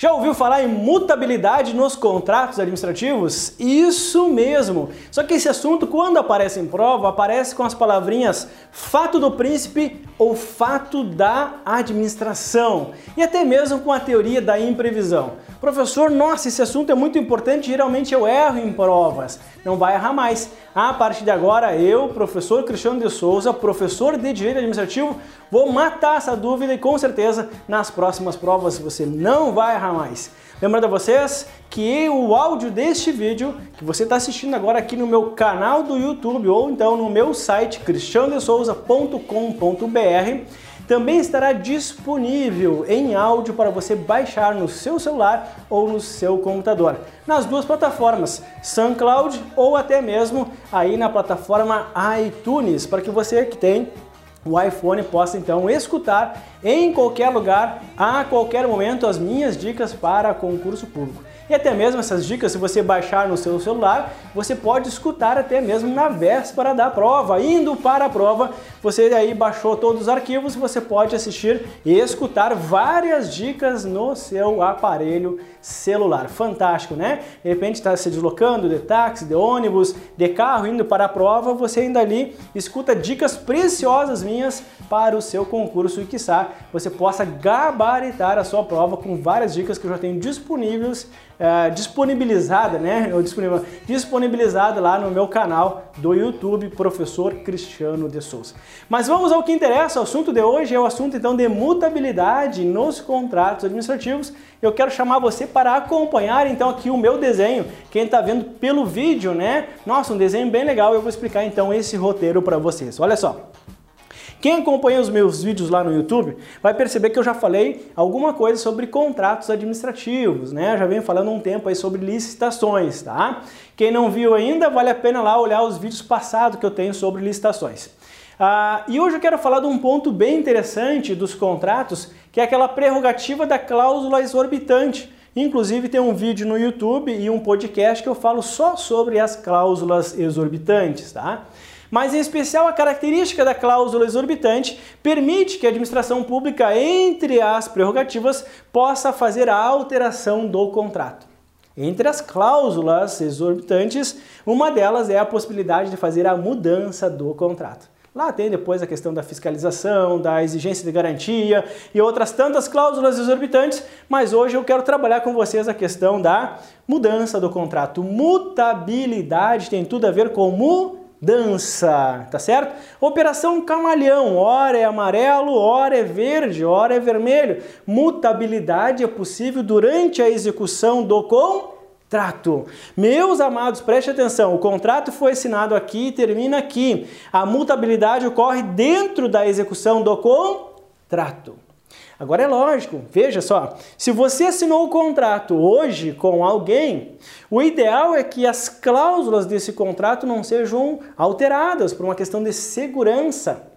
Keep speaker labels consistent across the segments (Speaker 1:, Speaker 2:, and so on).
Speaker 1: Já ouviu falar em mutabilidade nos contratos administrativos? Isso mesmo! Só que esse assunto, quando aparece em prova, aparece com as palavrinhas fato do príncipe ou fato da administração e até mesmo com a teoria da imprevisão. Professor, nossa, esse assunto é muito importante, geralmente eu erro em provas. Não vai errar mais. A partir de agora, eu, professor Cristiano de Souza, professor de Direito Administrativo, vou matar essa dúvida e com certeza nas próximas provas você não vai errar mais. Lembrando a vocês que o áudio deste vídeo que você está assistindo agora aqui no meu canal do YouTube ou então no meu site cristiandesouza.com.br também estará disponível em áudio para você baixar no seu celular ou no seu computador, nas duas plataformas, SoundCloud ou até mesmo aí na plataforma iTunes, para que você que tem o iPhone possa então escutar em qualquer lugar, a qualquer momento, as minhas dicas para concurso público. E até mesmo essas dicas, se você baixar no seu celular, você pode escutar até mesmo na véspera da prova. Indo para a prova, você aí baixou todos os arquivos, você pode assistir e escutar várias dicas no seu aparelho celular. Fantástico, né? De repente está se deslocando de táxi, de ônibus, de carro, indo para a prova, você ainda ali escuta dicas preciosas minhas para o seu concurso e quiçá você possa gabaritar a sua prova com várias dicas que eu já tenho disponíveis é, disponibilizada, né? Disponibilizada lá no meu canal do YouTube, Professor Cristiano de Souza. Mas vamos ao que interessa. O assunto de hoje é o assunto então de mutabilidade nos contratos administrativos. Eu quero chamar você para acompanhar então aqui o meu desenho. Quem está vendo pelo vídeo, né? Nossa, um desenho bem legal. Eu vou explicar então esse roteiro para vocês. Olha só. Quem acompanha os meus vídeos lá no YouTube vai perceber que eu já falei alguma coisa sobre contratos administrativos, né? Já venho falando um tempo aí sobre licitações, tá? Quem não viu ainda, vale a pena lá olhar os vídeos passados que eu tenho sobre licitações. Ah, e hoje eu quero falar de um ponto bem interessante dos contratos, que é aquela prerrogativa da cláusula exorbitante. Inclusive tem um vídeo no YouTube e um podcast que eu falo só sobre as cláusulas exorbitantes, tá? Mas em especial a característica da cláusula exorbitante permite que a administração pública, entre as prerrogativas, possa fazer a alteração do contrato. Entre as cláusulas exorbitantes, uma delas é a possibilidade de fazer a mudança do contrato. Lá tem depois a questão da fiscalização, da exigência de garantia e outras tantas cláusulas exorbitantes, mas hoje eu quero trabalhar com vocês a questão da mudança do contrato. Mutabilidade tem tudo a ver com mudança dança, tá certo? Operação camaleão, ora é amarelo, ora é verde, ora é vermelho. Mutabilidade é possível durante a execução do contrato. Meus amados, preste atenção, o contrato foi assinado aqui e termina aqui. A mutabilidade ocorre dentro da execução do contrato. Agora é lógico, veja só, se você assinou o contrato hoje com alguém, o ideal é que as cláusulas desse contrato não sejam alteradas por uma questão de segurança.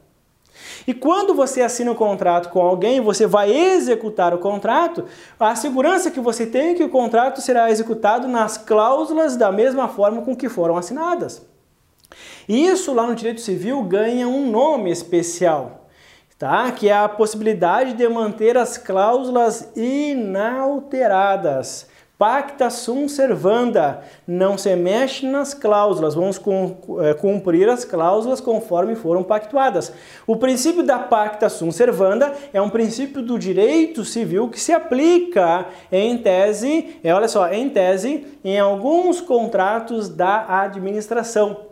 Speaker 1: E quando você assina o um contrato com alguém, você vai executar o contrato, a segurança que você tem é que o contrato será executado nas cláusulas da mesma forma com que foram assinadas. Isso lá no direito civil ganha um nome especial tá? que é a possibilidade de manter as cláusulas inalteradas. Pacta sunt servanda, não se mexe nas cláusulas, vamos é, cumprir as cláusulas conforme foram pactuadas. O princípio da pacta sunt servanda é um princípio do direito civil que se aplica em tese, é, olha só, em tese, em alguns contratos da administração.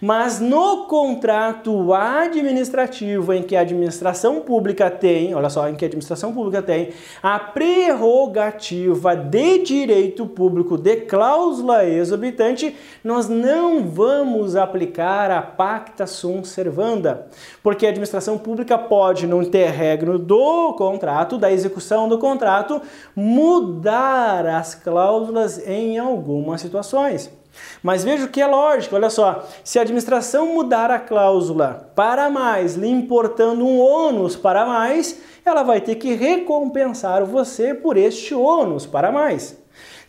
Speaker 1: Mas no contrato administrativo em que a administração pública tem, olha só, em que a administração pública tem a prerrogativa de direito público de cláusula exorbitante, nós não vamos aplicar a pacta sunt servanda, porque a administração pública pode não ter regra do contrato, da execução do contrato, mudar as cláusulas em algumas situações. Mas veja que é lógico, olha só, se a administração mudar a cláusula para mais, lhe importando um ônus para mais, ela vai ter que recompensar você por este ônus para mais.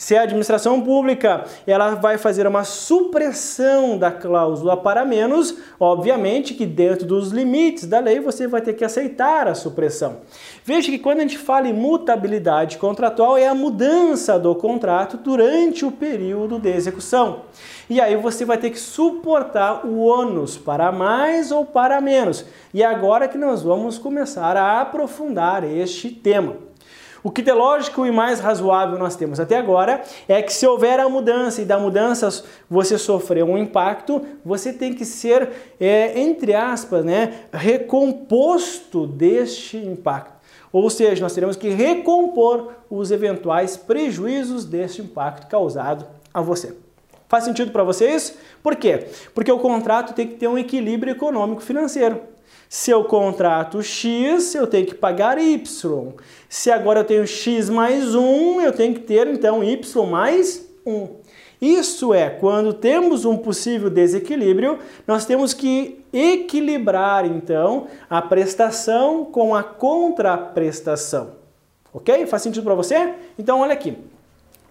Speaker 1: Se a administração pública ela vai fazer uma supressão da cláusula para menos, obviamente que dentro dos limites da lei você vai ter que aceitar a supressão. Veja que quando a gente fala em mutabilidade contratual é a mudança do contrato durante o período de execução. E aí você vai ter que suportar o ônus para mais ou para menos. E é agora que nós vamos começar a aprofundar este tema. O que de lógico e mais razoável nós temos até agora é que se houver a mudança e da mudança você sofrer um impacto, você tem que ser, é, entre aspas, né, recomposto deste impacto. Ou seja, nós teremos que recompor os eventuais prejuízos deste impacto causado a você. Faz sentido para vocês? Por quê? Porque o contrato tem que ter um equilíbrio econômico financeiro. Se eu contrato X, eu tenho que pagar Y. Se agora eu tenho X mais 1, eu tenho que ter então Y mais 1. Isso é, quando temos um possível desequilíbrio, nós temos que equilibrar então a prestação com a contraprestação. Ok? Faz sentido para você? Então olha aqui.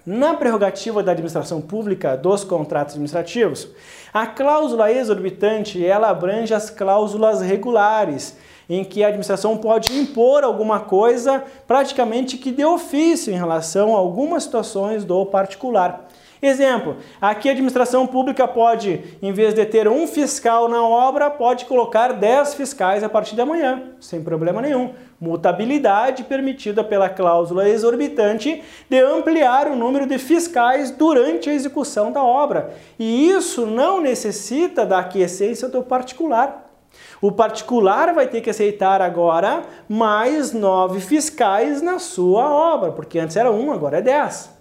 Speaker 1: Na prerrogativa da administração pública dos contratos administrativos, a cláusula exorbitante ela abrange as cláusulas regulares, em que a administração pode impor alguma coisa praticamente que de ofício em relação a algumas situações do particular. Exemplo, aqui a administração pública pode, em vez de ter um fiscal na obra, pode colocar 10 fiscais a partir de amanhã, sem problema nenhum. Mutabilidade permitida pela cláusula exorbitante de ampliar o número de fiscais durante a execução da obra. E isso não necessita da aquiescência do particular. O particular vai ter que aceitar agora mais nove fiscais na sua obra, porque antes era um, agora é dez.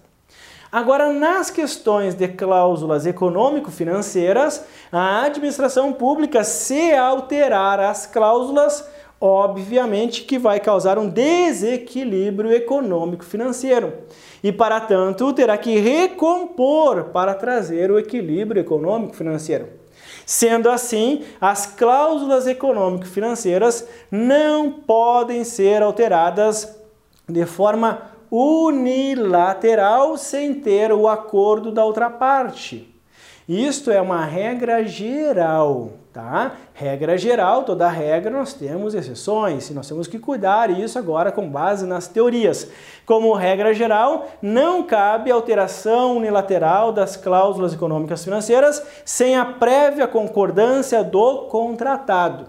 Speaker 1: Agora, nas questões de cláusulas econômico-financeiras, a administração pública, se alterar as cláusulas, obviamente que vai causar um desequilíbrio econômico-financeiro. E, para tanto, terá que recompor para trazer o equilíbrio econômico-financeiro. Sendo assim, as cláusulas econômico-financeiras não podem ser alteradas de forma unilateral sem ter o acordo da outra parte. Isto é uma regra geral, tá? Regra geral, toda regra nós temos exceções e nós temos que cuidar isso agora com base nas teorias. Como regra geral, não cabe alteração unilateral das cláusulas econômicas financeiras sem a prévia concordância do contratado.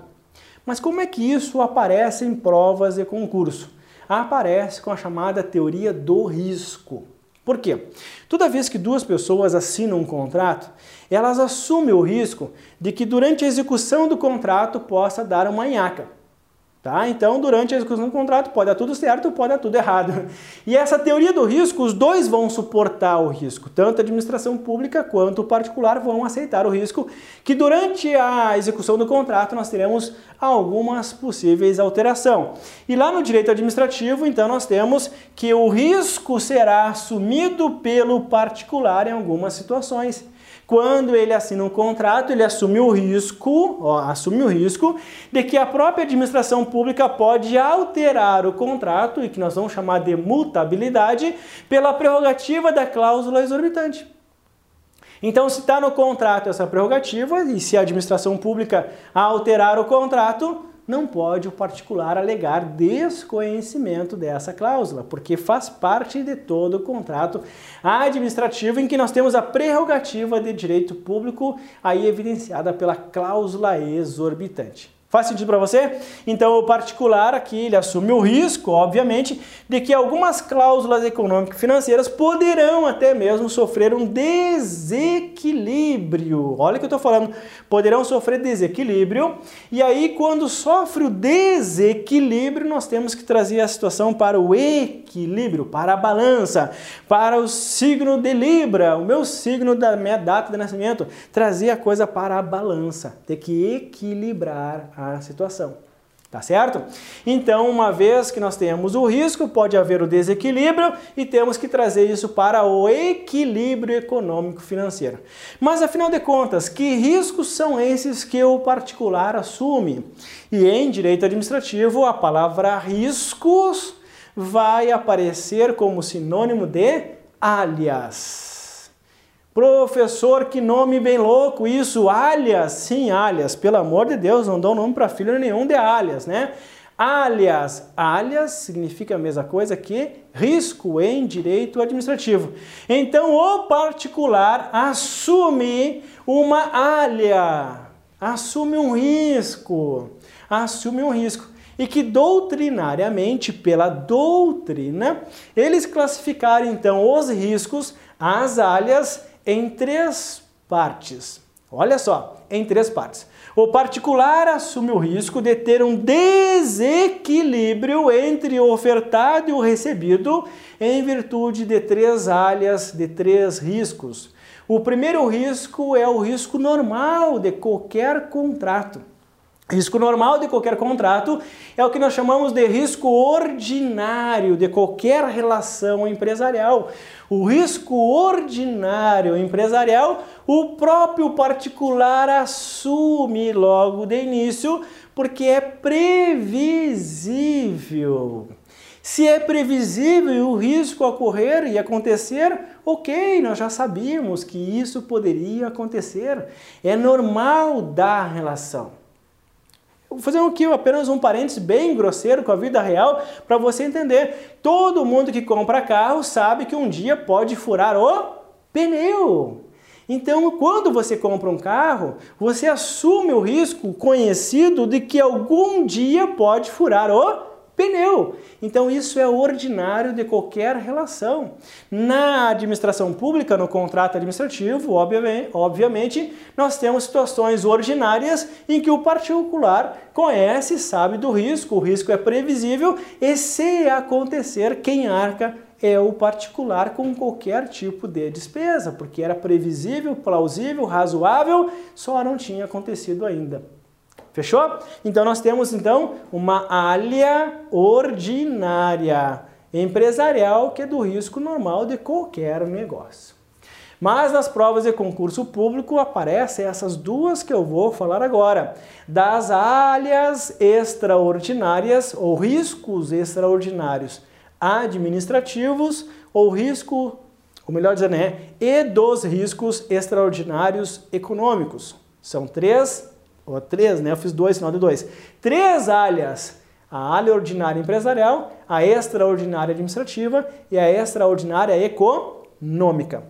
Speaker 1: Mas como é que isso aparece em provas de concurso? Aparece com a chamada teoria do risco. Por quê? Toda vez que duas pessoas assinam um contrato, elas assumem o risco de que durante a execução do contrato possa dar uma nhaca. Tá? Então, durante a execução do contrato, pode dar tudo certo, pode dar tudo errado. E essa teoria do risco, os dois vão suportar o risco, tanto a administração pública quanto o particular vão aceitar o risco, que durante a execução do contrato nós teremos algumas possíveis alterações. E lá no direito administrativo, então, nós temos que o risco será assumido pelo particular em algumas situações. Quando ele assina um contrato, ele assume o risco, ó, assume o risco de que a própria administração pública pode alterar o contrato, e que nós vamos chamar de mutabilidade, pela prerrogativa da cláusula exorbitante. Então, se está no contrato essa prerrogativa, e se a administração pública alterar o contrato, não pode o particular alegar desconhecimento dessa cláusula, porque faz parte de todo o contrato administrativo em que nós temos a prerrogativa de direito público aí evidenciada pela cláusula exorbitante. Faz sentido para você? Então, o particular aqui, ele assume o risco, obviamente, de que algumas cláusulas econômico-financeiras poderão até mesmo sofrer um desequilíbrio. Olha o que eu estou falando, poderão sofrer desequilíbrio. E aí, quando sofre o desequilíbrio, nós temos que trazer a situação para o equilíbrio, para a balança, para o signo de Libra, o meu signo da minha data de nascimento, trazer a coisa para a balança, ter que equilibrar a a situação. Tá certo? Então, uma vez que nós temos o risco, pode haver o desequilíbrio e temos que trazer isso para o equilíbrio econômico financeiro. Mas afinal de contas, que riscos são esses que o particular assume? E em direito administrativo, a palavra riscos vai aparecer como sinônimo de alias. Professor, que nome bem louco isso, alias, sim, alias, pelo amor de Deus, não dão nome para filho nenhum de alias, né? Alias, alias significa a mesma coisa que risco em direito administrativo. Então, o particular assume uma alia, assume um risco, assume um risco. E que doutrinariamente, pela doutrina, eles classificaram então os riscos, as alias, em três partes. Olha só, em três partes. O particular assume o risco de ter um desequilíbrio entre o ofertado e o recebido em virtude de três áreas, de três riscos. O primeiro risco é o risco normal de qualquer contrato. Risco normal de qualquer contrato é o que nós chamamos de risco ordinário de qualquer relação empresarial. O risco ordinário empresarial, o próprio particular assume logo de início, porque é previsível. Se é previsível o risco ocorrer e acontecer, ok, nós já sabíamos que isso poderia acontecer. É normal da relação. Vou fazer aqui apenas um parênteses bem grosseiro com a vida real para você entender. Todo mundo que compra carro sabe que um dia pode furar o pneu. Então, quando você compra um carro, você assume o risco conhecido de que algum dia pode furar o pneu. Então isso é ordinário de qualquer relação. Na administração pública, no contrato administrativo, obviamente, nós temos situações ordinárias em que o particular conhece, sabe do risco, o risco é previsível e se acontecer, quem arca é o particular com qualquer tipo de despesa, porque era previsível, plausível, razoável, só não tinha acontecido ainda. Fechou? Então nós temos então uma área ordinária empresarial que é do risco normal de qualquer negócio. Mas nas provas de concurso público aparecem essas duas que eu vou falar agora, das áreas extraordinárias ou riscos extraordinários administrativos ou risco, ou melhor dizendo, né, e dos riscos extraordinários econômicos. São três ou três, né? Eu fiz dois, final de dois. Três alhas. A alha ordinária empresarial, a extraordinária administrativa e a extraordinária econômica.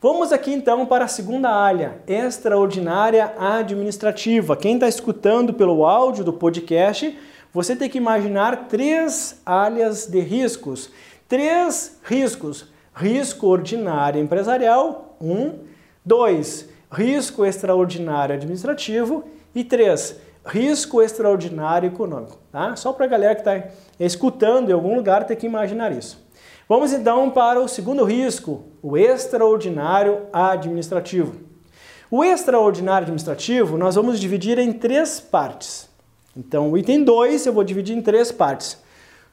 Speaker 1: Vamos aqui então para a segunda alha, extraordinária administrativa. Quem está escutando pelo áudio do podcast, você tem que imaginar três áreas de riscos. Três riscos. Risco ordinário empresarial, um. Dois, risco extraordinário administrativo e três, risco extraordinário econômico. Tá? Só para a galera que está escutando em algum lugar ter que imaginar isso. Vamos então para o segundo risco, o extraordinário administrativo. O extraordinário administrativo nós vamos dividir em três partes. Então, o item 2 eu vou dividir em três partes.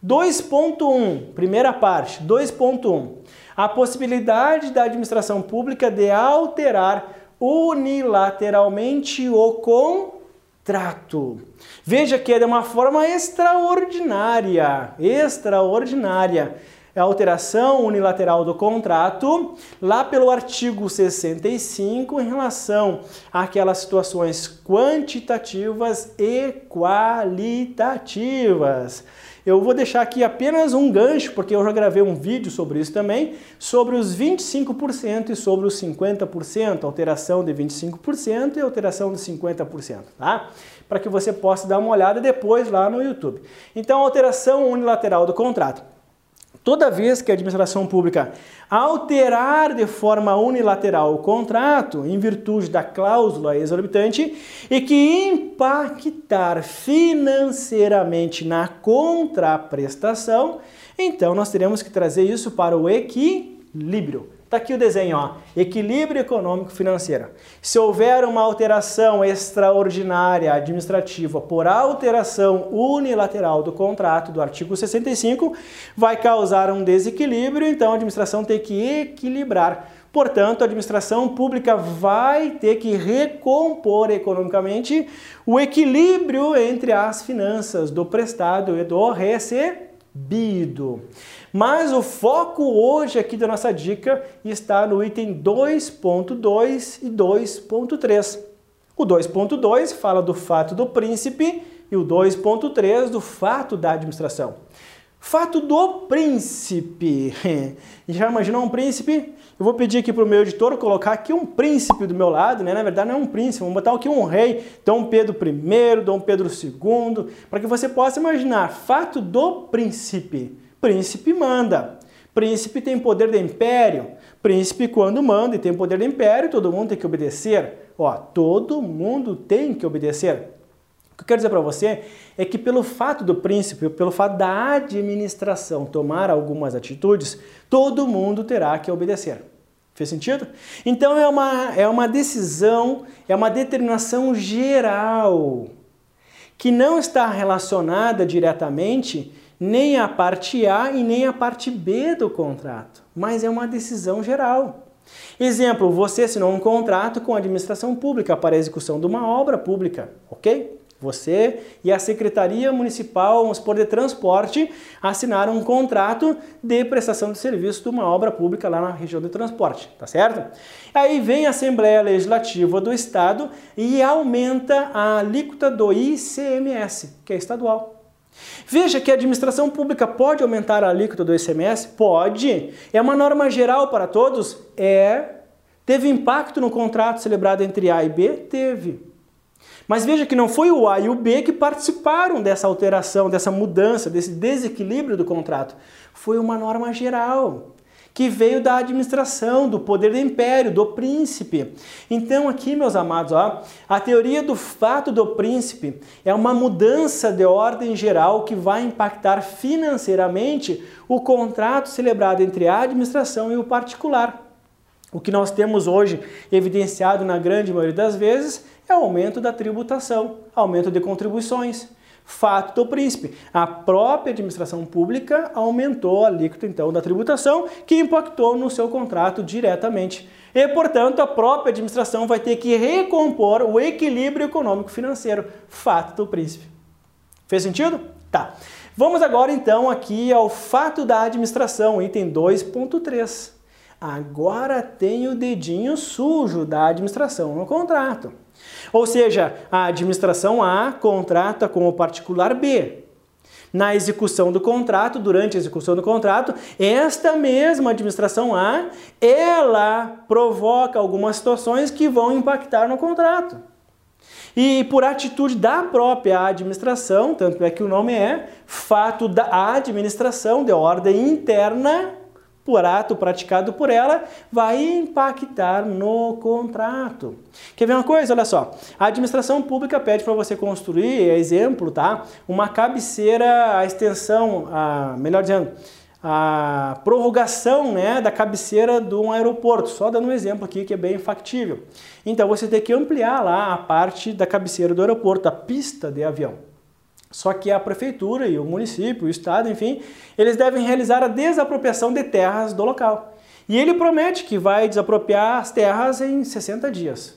Speaker 1: 2.1, primeira parte, 2.1. A possibilidade da administração pública de alterar unilateralmente o contrato. Veja que é de uma forma extraordinária, extraordinária. É a alteração unilateral do contrato, lá pelo artigo 65, em relação àquelas situações quantitativas e qualitativas. Eu vou deixar aqui apenas um gancho, porque eu já gravei um vídeo sobre isso também, sobre os 25% e sobre os 50%, alteração de 25% e alteração de 50%, tá? Para que você possa dar uma olhada depois lá no YouTube. Então, alteração unilateral do contrato. Toda vez que a administração pública alterar de forma unilateral o contrato em virtude da cláusula exorbitante e que impactar financeiramente na contraprestação, então nós teremos que trazer isso para o equilíbrio. Está aqui o desenho, ó. equilíbrio econômico financeiro. Se houver uma alteração extraordinária administrativa por alteração unilateral do contrato do artigo 65, vai causar um desequilíbrio, então a administração tem que equilibrar. Portanto, a administração pública vai ter que recompor economicamente o equilíbrio entre as finanças do prestado e do recebido recebido. Mas o foco hoje aqui da nossa dica está no item 2.2 e 2.3. O 2.2 fala do fato do príncipe e o 2.3 do fato da administração. Fato do príncipe. Já imaginou um príncipe? Eu vou pedir aqui para o meu editor colocar aqui um príncipe do meu lado, né? Na verdade não é um príncipe, vamos botar aqui um rei, Dom Pedro I, Dom Pedro II, para que você possa imaginar. Fato do príncipe. Príncipe manda. Príncipe tem poder de império. Príncipe quando manda e tem poder de império, todo mundo tem que obedecer. Ó, todo mundo tem que obedecer. O que eu quero dizer para você é que pelo fato do príncipe, pelo fato da administração tomar algumas atitudes, todo mundo terá que obedecer. Fez sentido? Então é uma, é uma decisão, é uma determinação geral que não está relacionada diretamente nem à parte A e nem à parte B do contrato, mas é uma decisão geral. Exemplo, você assinou um contrato com a administração pública para a execução de uma obra pública, ok? Você e a Secretaria Municipal, vamos supor, de Transporte, assinaram um contrato de prestação de serviço de uma obra pública lá na região de transporte, tá certo? Aí vem a Assembleia Legislativa do Estado e aumenta a alíquota do ICMS, que é estadual. Veja que a administração pública pode aumentar a alíquota do ICMS? Pode. É uma norma geral para todos? É. Teve impacto no contrato celebrado entre A e B? Teve. Mas veja que não foi o A e o B que participaram dessa alteração, dessa mudança, desse desequilíbrio do contrato. Foi uma norma geral que veio da administração, do poder do império, do príncipe. Então, aqui, meus amados, ó, a teoria do fato do príncipe é uma mudança de ordem geral que vai impactar financeiramente o contrato celebrado entre a administração e o particular. O que nós temos hoje evidenciado na grande maioria das vezes é aumento da tributação, aumento de contribuições. Fato do príncipe, a própria administração pública aumentou a alíquota então da tributação, que impactou no seu contrato diretamente. E, portanto, a própria administração vai ter que recompor o equilíbrio econômico financeiro. Fato do príncipe. Fez sentido? Tá. Vamos agora então aqui ao fato da administração, item 2.3. Agora tem o dedinho sujo da administração no contrato. Ou seja, a administração A contrata com o particular B. Na execução do contrato, durante a execução do contrato, esta mesma administração A, ela provoca algumas situações que vão impactar no contrato. E por atitude da própria administração, tanto é que o nome é fato da administração de ordem interna, por ato praticado por ela, vai impactar no contrato. Quer ver uma coisa? Olha só. A administração pública pede para você construir, é exemplo, tá? Uma cabeceira, a extensão, a, melhor dizendo, a prorrogação né, da cabeceira de um aeroporto. Só dando um exemplo aqui que é bem factível. Então você tem que ampliar lá a parte da cabeceira do aeroporto, a pista de avião. Só que a prefeitura e o município, o estado, enfim, eles devem realizar a desapropriação de terras do local. E ele promete que vai desapropriar as terras em 60 dias.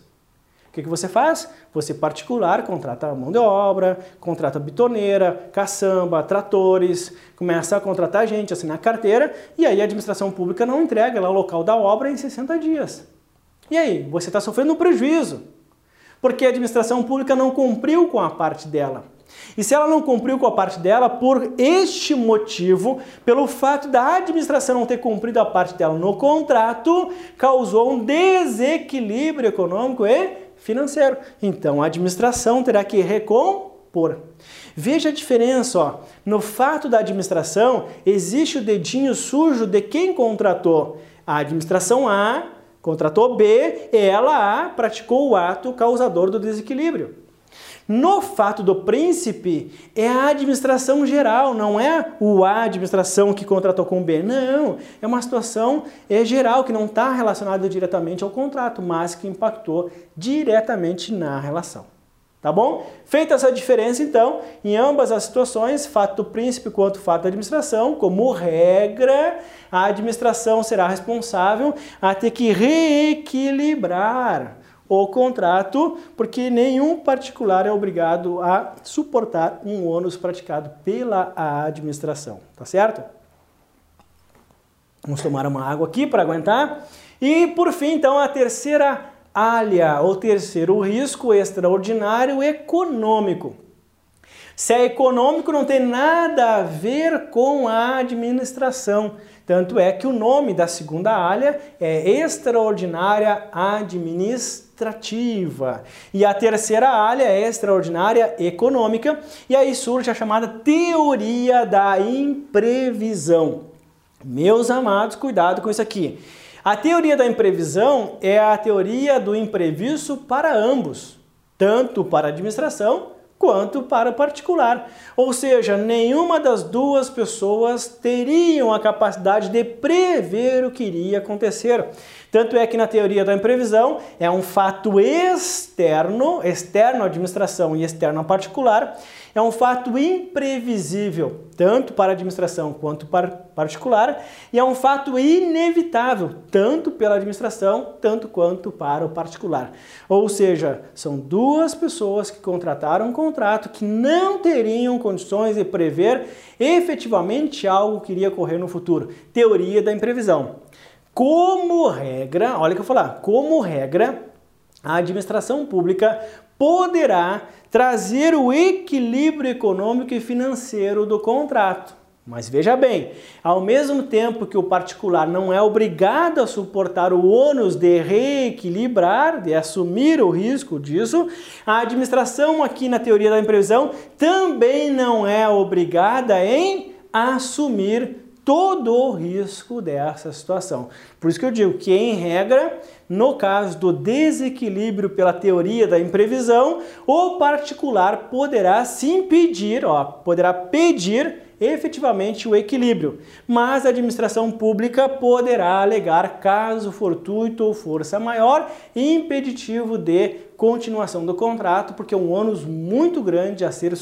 Speaker 1: O que, que você faz? Você particular contrata mão de obra, contrata bitoneira, caçamba, tratores, começa a contratar gente, assinar carteira, e aí a administração pública não entrega lá o local da obra em 60 dias. E aí, você está sofrendo um prejuízo, porque a administração pública não cumpriu com a parte dela. E se ela não cumpriu com a parte dela, por este motivo, pelo fato da administração não ter cumprido a parte dela no contrato, causou um desequilíbrio econômico e financeiro. Então a administração terá que recompor. Veja a diferença, ó. No fato da administração, existe o dedinho sujo de quem contratou. A administração A contratou B, ela A praticou o ato causador do desequilíbrio. No fato do príncipe, é a administração geral, não é o A administração que contratou com o B. Não, é uma situação é, geral que não está relacionada diretamente ao contrato, mas que impactou diretamente na relação. Tá bom? Feita essa diferença, então, em ambas as situações, fato do príncipe quanto fato da administração, como regra, a administração será responsável a ter que reequilibrar o contrato, porque nenhum particular é obrigado a suportar um ônus praticado pela administração, tá certo? Vamos tomar uma água aqui para aguentar. E por fim, então, a terceira alha, ou terceiro risco extraordinário econômico. Se é econômico, não tem nada a ver com a administração. Tanto é que o nome da segunda alha é extraordinária administrativa. E a terceira alha é extraordinária econômica. E aí surge a chamada teoria da imprevisão. Meus amados, cuidado com isso aqui. A teoria da imprevisão é a teoria do imprevisto para ambos, tanto para a administração quanto para o particular. Ou seja, nenhuma das duas pessoas teriam a capacidade de prever o que iria acontecer. Tanto é que na teoria da imprevisão é um fato externo, externo à administração e externo ao particular, é um fato imprevisível, tanto para a administração quanto para particular, e é um fato inevitável, tanto pela administração, tanto quanto para o particular. Ou seja, são duas pessoas que contrataram um contrato que não teriam condições de prever efetivamente algo que iria ocorrer no futuro. Teoria da imprevisão. Como regra, olha o que eu vou falar, como regra, a administração pública poderá trazer o equilíbrio econômico e financeiro do contrato. Mas veja bem, ao mesmo tempo que o particular não é obrigado a suportar o ônus de reequilibrar, de assumir o risco disso, a administração aqui na teoria da imprevisão também não é obrigada em assumir todo o risco dessa situação. Por isso que eu digo que, em regra, no caso do desequilíbrio pela teoria da imprevisão, o particular poderá se impedir, ó, poderá pedir efetivamente o equilíbrio, mas a administração pública poderá alegar caso fortuito ou força maior impeditivo de continuação do contrato, porque é um ônus muito grande a ser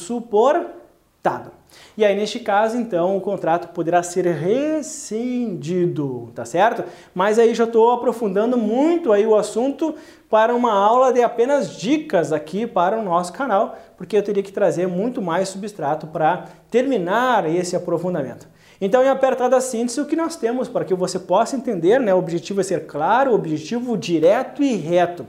Speaker 1: E aí, neste caso, então, o contrato poderá ser rescindido, tá certo? Mas aí já estou aprofundando muito aí o assunto para uma aula de apenas dicas aqui para o nosso canal, porque eu teria que trazer muito mais substrato para terminar esse aprofundamento. Então, em apertada síntese, o que nós temos para que você possa entender, né? O objetivo é ser claro, objetivo direto e reto.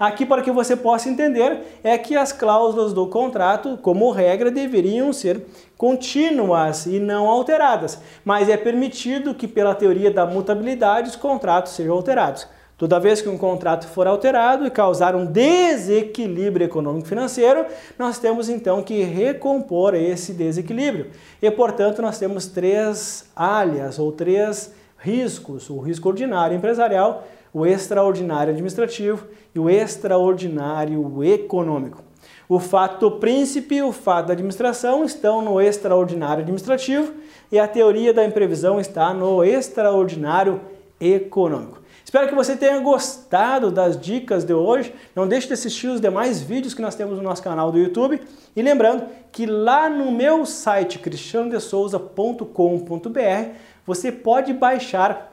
Speaker 1: Aqui, para que você possa entender, é que as cláusulas do contrato, como regra, deveriam ser contínuas e não alteradas, mas é permitido que, pela teoria da mutabilidade, os contratos sejam alterados. Toda vez que um contrato for alterado e causar um desequilíbrio econômico-financeiro, nós temos então que recompor esse desequilíbrio. E, portanto, nós temos três áreas ou três riscos: o risco ordinário empresarial, o extraordinário administrativo e o extraordinário econômico. O fato príncipe e o fato da administração estão no extraordinário administrativo e a teoria da imprevisão está no extraordinário econômico. Espero que você tenha gostado das dicas de hoje. Não deixe de assistir os demais vídeos que nós temos no nosso canal do YouTube. E lembrando que lá no meu site cristianodesouza.com.br você pode baixar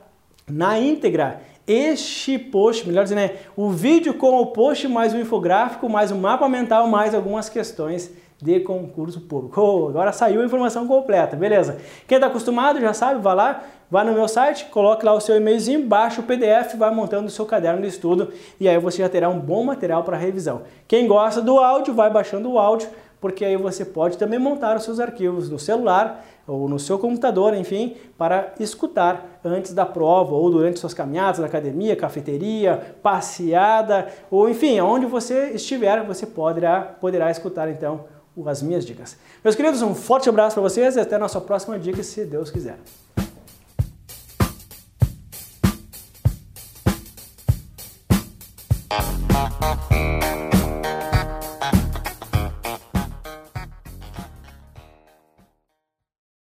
Speaker 1: na íntegra este post, melhor dizendo, né, o vídeo com o post mais o infográfico, mais o mapa mental, mais algumas questões de concurso público. Oh, agora saiu a informação completa, beleza? Quem está acostumado já sabe, vai lá, vai no meu site, coloque lá o seu e-mailzinho, baixa o PDF, vai montando o seu caderno de estudo e aí você já terá um bom material para revisão. Quem gosta do áudio, vai baixando o áudio, porque aí você pode também montar os seus arquivos no celular ou no seu computador, enfim, para escutar antes da prova ou durante suas caminhadas na academia, cafeteria, passeada, ou enfim, aonde você estiver, você poderá, poderá escutar então as minhas dicas. Meus queridos, um forte abraço para vocês e até a nossa próxima dica, se Deus quiser.